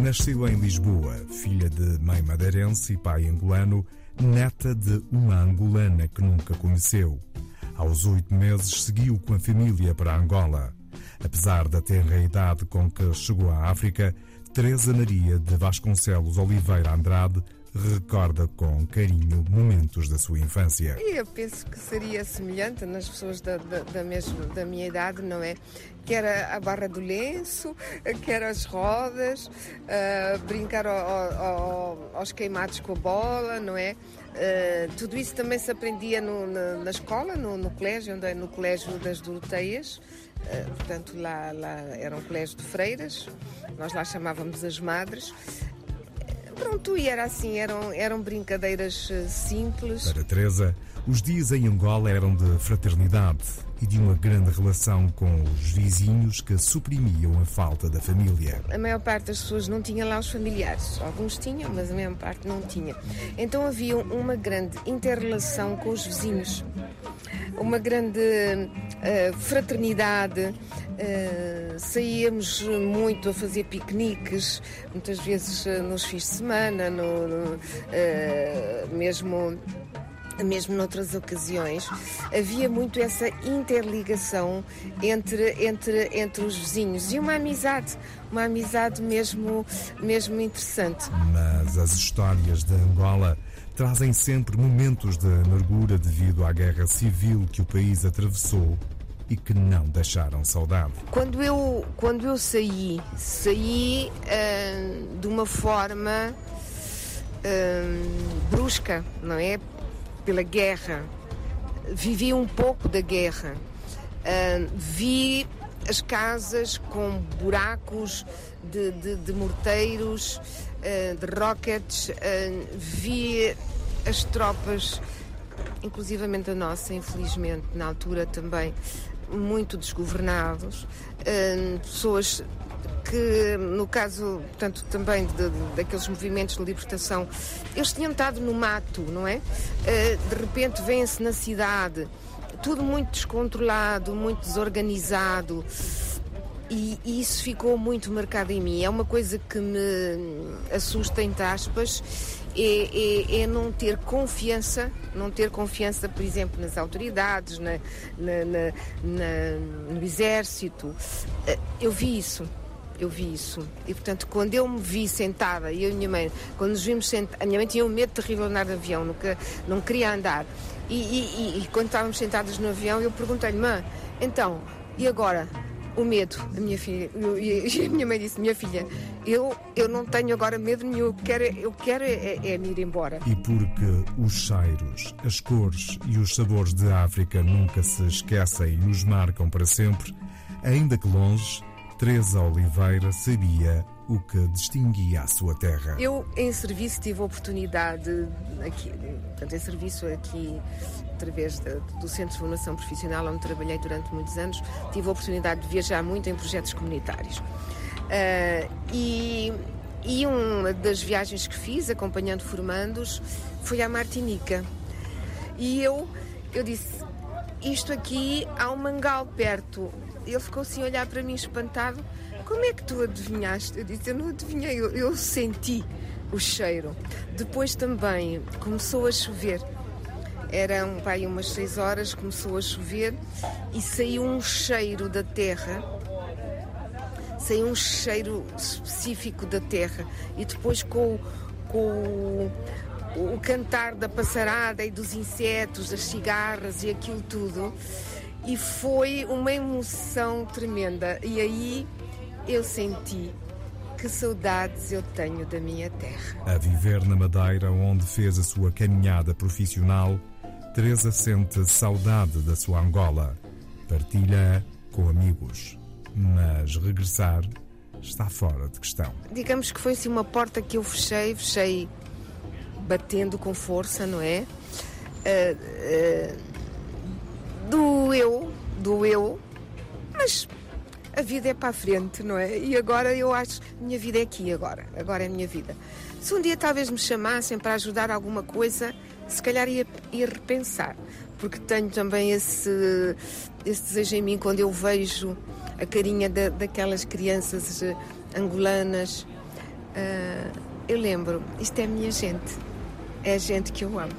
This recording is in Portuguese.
Nasceu em Lisboa, filha de mãe madeirense e pai angolano, neta de uma angolana que nunca conheceu. Aos oito meses seguiu com a família para Angola. Apesar da tenra idade com que chegou à África, Teresa Maria de Vasconcelos Oliveira Andrade recorda com carinho momentos da sua infância. Eu penso que seria semelhante nas pessoas da, da, da, da minha idade, não é? Que era a barra do lenço, que era as rodas, uh, brincar ao, ao, aos queimados com a bola, não é? Uh, tudo isso também se aprendia no, na, na, escola, no, no, colégio, onde é no colégio das Doroteias. Uh, portanto, lá, lá era um colégio de freiras, nós lá chamávamos as madres. Pronto, e era assim, eram, eram brincadeiras eh, simples. Para Teresa, os dias em Angola eram de fraternidade e de uma grande relação com os vizinhos que suprimiam a falta da família. A maior parte das pessoas não tinha lá os familiares. Alguns tinham, mas a maior parte não tinha. Então havia uma grande interrelação com os vizinhos. Uma grande uh, fraternidade, Uh, saíamos muito a fazer piqueniques, muitas vezes uh, nos fins de semana, no, no, mesmo mesmo noutras ocasiões, havia muito essa interligação entre, entre, entre os vizinhos e uma amizade, uma amizade mesmo, mesmo interessante. Mas as histórias de Angola trazem sempre momentos de amargura devido à guerra civil que o país atravessou e que não deixaram saudade. Quando eu, quando eu saí, saí uh, de uma forma uh, brusca, não é? Pela guerra. Vivi um pouco da guerra. Uh, vi as casas com buracos de, de, de morteiros, de rockets, vi as tropas inclusivamente a nossa, infelizmente, na altura também, muito desgovernados, pessoas que, no caso, portanto, também de, de, daqueles movimentos de libertação, eles tinham estado no mato, não é? Uh, de repente vêm-se na cidade, tudo muito descontrolado, muito desorganizado. E, e, isso ficou muito marcado em mim. É uma coisa que me assusta, entre aspas, é, é, é, não ter confiança, não ter confiança, por exemplo, nas autoridades, na, na, na, no exército. Eh, eu vi isso, eu vi isso. E portanto, quando eu me vi sentada, eu e a minha mãe, quando nos vimos sentados, a minha mãe tinha um medo terrível de andar de avião, nunca, não queria andar. E, e, e, e quando estávamos sentadas no avião, eu perguntei-lhe, mãe, então, e agora? o medo. A minha filha, e a minha mãe disse: Minha filha, eu, eu não tenho agora medo nenhum, eu quero, eu quero é, é me ir embora. E porque os cheiros, as cores e os sabores de África nunca se esquecem e nos marcam para sempre, ainda que longe, Teresa Oliveira sabia o que distinguia a sua terra. Eu, em serviço, tive a oportunidade, aqui, portanto, em serviço aqui através de, do Centro de Formação Profissional, onde trabalhei durante muitos anos, tive a oportunidade de viajar muito em projetos comunitários. Uh, e, e uma das viagens que fiz, acompanhando formandos, foi à Martinica. E eu, eu disse: Isto aqui há um mangal perto. Ele ficou assim a olhar para mim espantado. Como é que tu adivinhaste? Eu disse: Eu não adivinhei, eu, eu senti o cheiro. Depois também começou a chover eram pai, umas 6 horas, começou a chover e saiu um cheiro da terra. Saiu um cheiro específico da terra. E depois com, com o, o cantar da passarada e dos insetos, das cigarras e aquilo tudo. E foi uma emoção tremenda. E aí eu senti que saudades eu tenho da minha terra. A viver na Madeira, onde fez a sua caminhada profissional, Teresa sente saudade da sua Angola, partilha com amigos, mas regressar está fora de questão. Digamos que foi assim uma porta que eu fechei, fechei batendo com força, não é? Uh, uh, doeu, doeu, mas a vida é para a frente, não é? E agora eu acho, minha vida é aqui agora, agora é a minha vida. Se um dia talvez me chamassem para ajudar alguma coisa, se calhar ia, ia repensar, porque tenho também esse, esse desejo em mim quando eu vejo a carinha da, daquelas crianças eh, angolanas uh, eu lembro, isto é a minha gente, é a gente que eu amo.